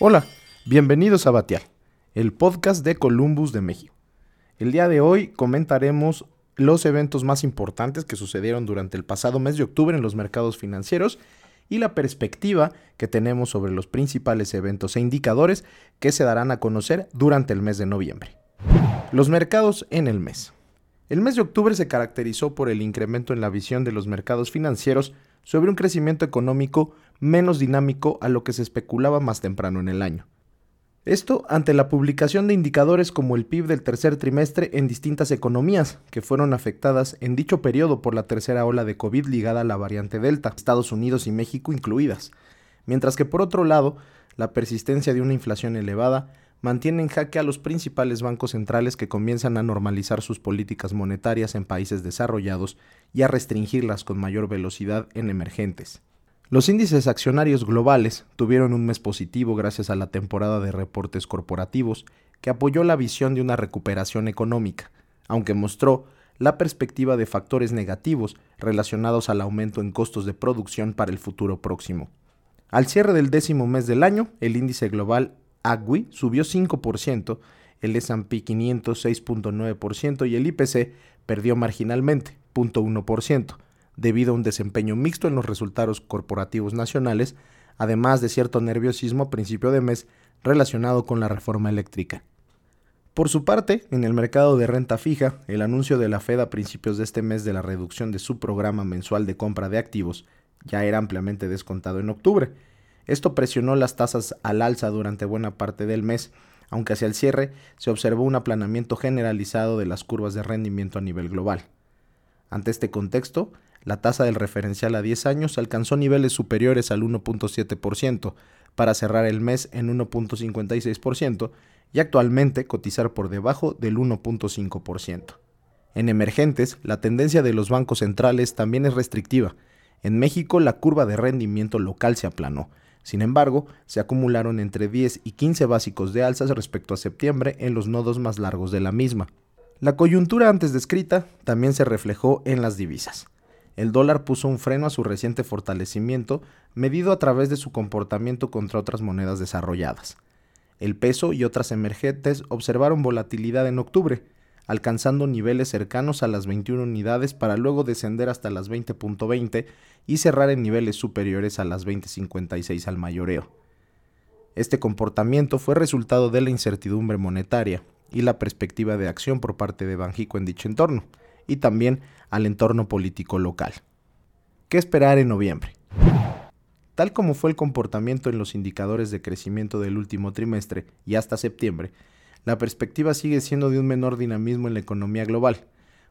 Hola, bienvenidos a Batial, el podcast de Columbus de México. El día de hoy comentaremos los eventos más importantes que sucedieron durante el pasado mes de octubre en los mercados financieros y la perspectiva que tenemos sobre los principales eventos e indicadores que se darán a conocer durante el mes de noviembre. Los mercados en el mes. El mes de octubre se caracterizó por el incremento en la visión de los mercados financieros sobre un crecimiento económico menos dinámico a lo que se especulaba más temprano en el año. Esto ante la publicación de indicadores como el PIB del tercer trimestre en distintas economías que fueron afectadas en dicho periodo por la tercera ola de COVID ligada a la variante Delta, Estados Unidos y México incluidas, mientras que por otro lado, la persistencia de una inflación elevada mantiene en jaque a los principales bancos centrales que comienzan a normalizar sus políticas monetarias en países desarrollados y a restringirlas con mayor velocidad en emergentes. Los índices accionarios globales tuvieron un mes positivo gracias a la temporada de reportes corporativos que apoyó la visión de una recuperación económica, aunque mostró la perspectiva de factores negativos relacionados al aumento en costos de producción para el futuro próximo. Al cierre del décimo mes del año, el índice global AGWI subió 5%, el S&P 500 6.9% y el IPC perdió marginalmente, 0.1%, debido a un desempeño mixto en los resultados corporativos nacionales, además de cierto nerviosismo a principio de mes relacionado con la reforma eléctrica. Por su parte, en el mercado de renta fija, el anuncio de la Fed a principios de este mes de la reducción de su programa mensual de compra de activos ya era ampliamente descontado en octubre. Esto presionó las tasas al alza durante buena parte del mes, aunque hacia el cierre se observó un aplanamiento generalizado de las curvas de rendimiento a nivel global. Ante este contexto, la tasa del referencial a 10 años alcanzó niveles superiores al 1.7% para cerrar el mes en 1.56% y actualmente cotizar por debajo del 1.5%. En emergentes, la tendencia de los bancos centrales también es restrictiva. En México, la curva de rendimiento local se aplanó. Sin embargo, se acumularon entre 10 y 15 básicos de alzas respecto a septiembre en los nodos más largos de la misma. La coyuntura antes descrita también se reflejó en las divisas el dólar puso un freno a su reciente fortalecimiento, medido a través de su comportamiento contra otras monedas desarrolladas. El peso y otras emergentes observaron volatilidad en octubre, alcanzando niveles cercanos a las 21 unidades para luego descender hasta las 20.20 y cerrar en niveles superiores a las 20.56 al mayoreo. Este comportamiento fue resultado de la incertidumbre monetaria y la perspectiva de acción por parte de Banjico en dicho entorno, y también al entorno político local. ¿Qué esperar en noviembre? Tal como fue el comportamiento en los indicadores de crecimiento del último trimestre y hasta septiembre, la perspectiva sigue siendo de un menor dinamismo en la economía global,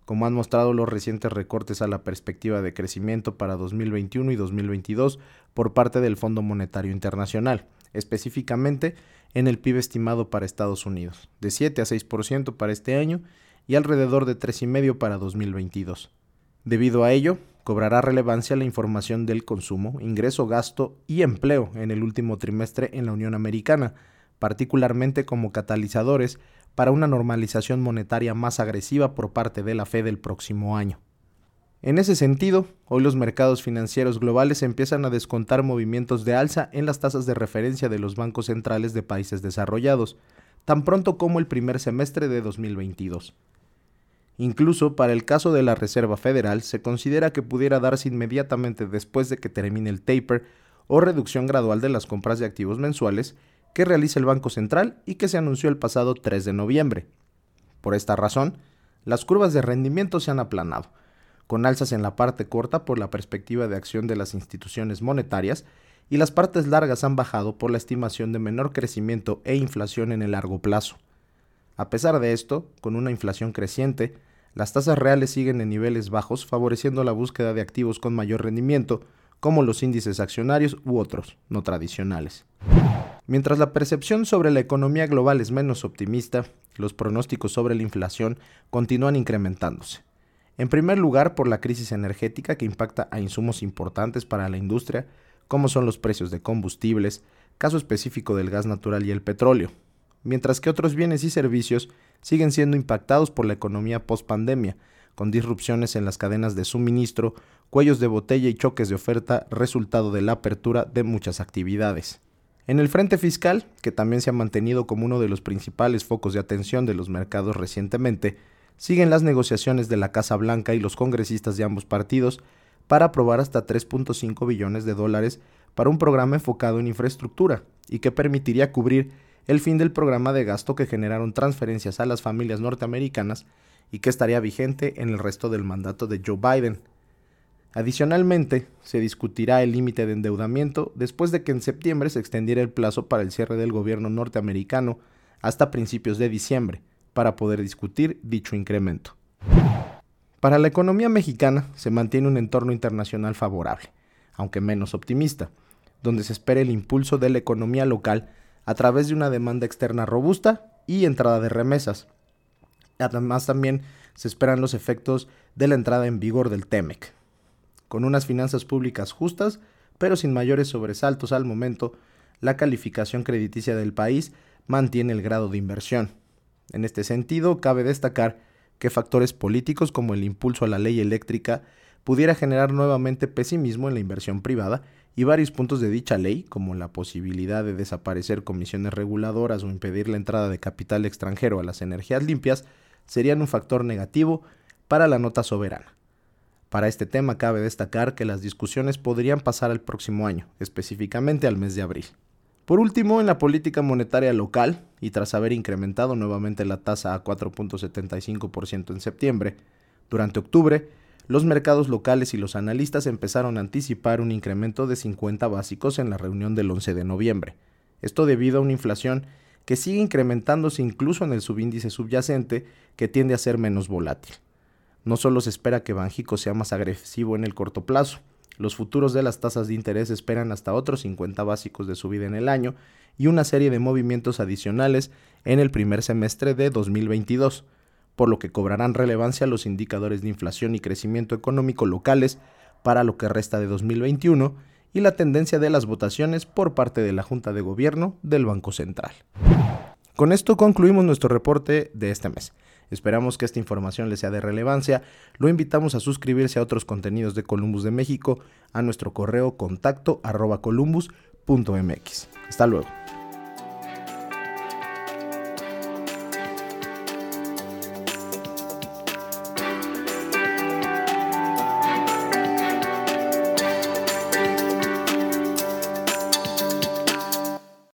como han mostrado los recientes recortes a la perspectiva de crecimiento para 2021 y 2022 por parte del Fondo Monetario Internacional, específicamente en el PIB estimado para Estados Unidos, de 7 a 6% para este año y alrededor de 3,5 para 2022. Debido a ello, cobrará relevancia la información del consumo, ingreso, gasto y empleo en el último trimestre en la Unión Americana, particularmente como catalizadores para una normalización monetaria más agresiva por parte de la Fed el próximo año. En ese sentido, hoy los mercados financieros globales empiezan a descontar movimientos de alza en las tasas de referencia de los bancos centrales de países desarrollados, tan pronto como el primer semestre de 2022. Incluso para el caso de la Reserva Federal se considera que pudiera darse inmediatamente después de que termine el taper o reducción gradual de las compras de activos mensuales que realiza el Banco Central y que se anunció el pasado 3 de noviembre. Por esta razón, las curvas de rendimiento se han aplanado, con alzas en la parte corta por la perspectiva de acción de las instituciones monetarias y las partes largas han bajado por la estimación de menor crecimiento e inflación en el largo plazo. A pesar de esto, con una inflación creciente, las tasas reales siguen en niveles bajos, favoreciendo la búsqueda de activos con mayor rendimiento, como los índices accionarios u otros, no tradicionales. Mientras la percepción sobre la economía global es menos optimista, los pronósticos sobre la inflación continúan incrementándose. En primer lugar, por la crisis energética que impacta a insumos importantes para la industria, como son los precios de combustibles, caso específico del gas natural y el petróleo, mientras que otros bienes y servicios siguen siendo impactados por la economía post-pandemia, con disrupciones en las cadenas de suministro, cuellos de botella y choques de oferta resultado de la apertura de muchas actividades. En el frente fiscal, que también se ha mantenido como uno de los principales focos de atención de los mercados recientemente, siguen las negociaciones de la Casa Blanca y los congresistas de ambos partidos para aprobar hasta 3.5 billones de dólares para un programa enfocado en infraestructura y que permitiría cubrir el fin del programa de gasto que generaron transferencias a las familias norteamericanas y que estaría vigente en el resto del mandato de Joe Biden. Adicionalmente, se discutirá el límite de endeudamiento después de que en septiembre se extendiera el plazo para el cierre del gobierno norteamericano hasta principios de diciembre, para poder discutir dicho incremento. Para la economía mexicana se mantiene un entorno internacional favorable, aunque menos optimista, donde se espera el impulso de la economía local a través de una demanda externa robusta y entrada de remesas. Además también se esperan los efectos de la entrada en vigor del TEMEC. Con unas finanzas públicas justas, pero sin mayores sobresaltos al momento, la calificación crediticia del país mantiene el grado de inversión. En este sentido, cabe destacar que factores políticos como el impulso a la ley eléctrica pudiera generar nuevamente pesimismo en la inversión privada y varios puntos de dicha ley, como la posibilidad de desaparecer comisiones reguladoras o impedir la entrada de capital extranjero a las energías limpias, serían un factor negativo para la nota soberana. Para este tema cabe destacar que las discusiones podrían pasar al próximo año, específicamente al mes de abril. Por último, en la política monetaria local, y tras haber incrementado nuevamente la tasa a 4.75% en septiembre, durante octubre, los mercados locales y los analistas empezaron a anticipar un incremento de 50 básicos en la reunión del 11 de noviembre. Esto debido a una inflación que sigue incrementándose incluso en el subíndice subyacente, que tiende a ser menos volátil. No solo se espera que Banjico sea más agresivo en el corto plazo, los futuros de las tasas de interés esperan hasta otros 50 básicos de subida en el año y una serie de movimientos adicionales en el primer semestre de 2022, por lo que cobrarán relevancia los indicadores de inflación y crecimiento económico locales para lo que resta de 2021 y la tendencia de las votaciones por parte de la Junta de Gobierno del Banco Central. Con esto concluimos nuestro reporte de este mes. Esperamos que esta información les sea de relevancia. Lo invitamos a suscribirse a otros contenidos de Columbus de México a nuestro correo contacto arroba columbus.mx. Hasta luego.